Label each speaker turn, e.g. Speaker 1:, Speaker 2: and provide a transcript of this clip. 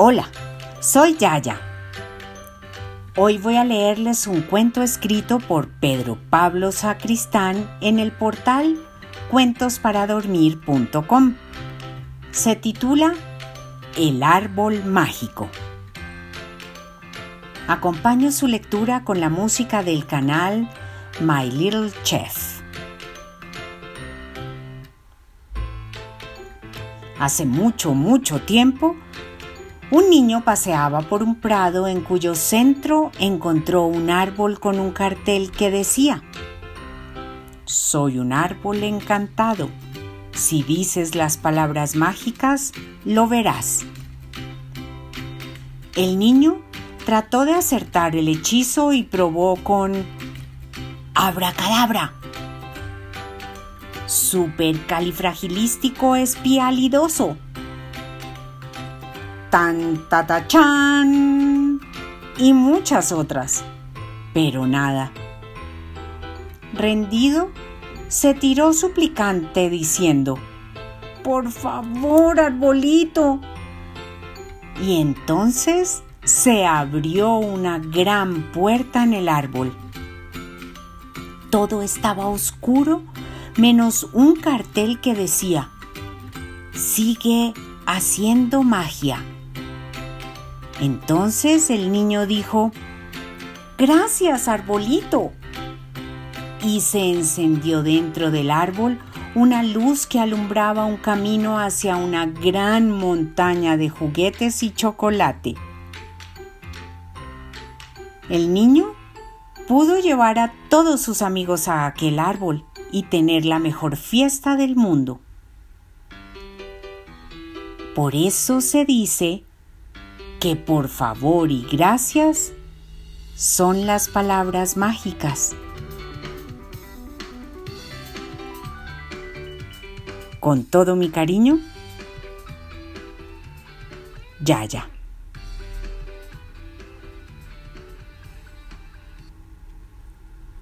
Speaker 1: Hola, soy Yaya. Hoy voy a leerles un cuento escrito por Pedro Pablo Sacristán en el portal cuentosparadormir.com. Se titula El árbol mágico. Acompaño su lectura con la música del canal My Little Chef. Hace mucho, mucho tiempo, un niño paseaba por un prado en cuyo centro encontró un árbol con un cartel que decía, Soy un árbol encantado. Si dices las palabras mágicas, lo verás. El niño trató de acertar el hechizo y probó con abracadabra. Supercalifragilístico espialidoso tan tatachan y muchas otras. Pero nada. Rendido, se tiró suplicante diciendo, Por favor, arbolito. Y entonces se abrió una gran puerta en el árbol. Todo estaba oscuro menos un cartel que decía, Sigue haciendo magia. Entonces el niño dijo, Gracias, arbolito. Y se encendió dentro del árbol una luz que alumbraba un camino hacia una gran montaña de juguetes y chocolate. El niño pudo llevar a todos sus amigos a aquel árbol y tener la mejor fiesta del mundo. Por eso se dice que por favor y gracias son las palabras mágicas. Con todo mi cariño, ya, ya.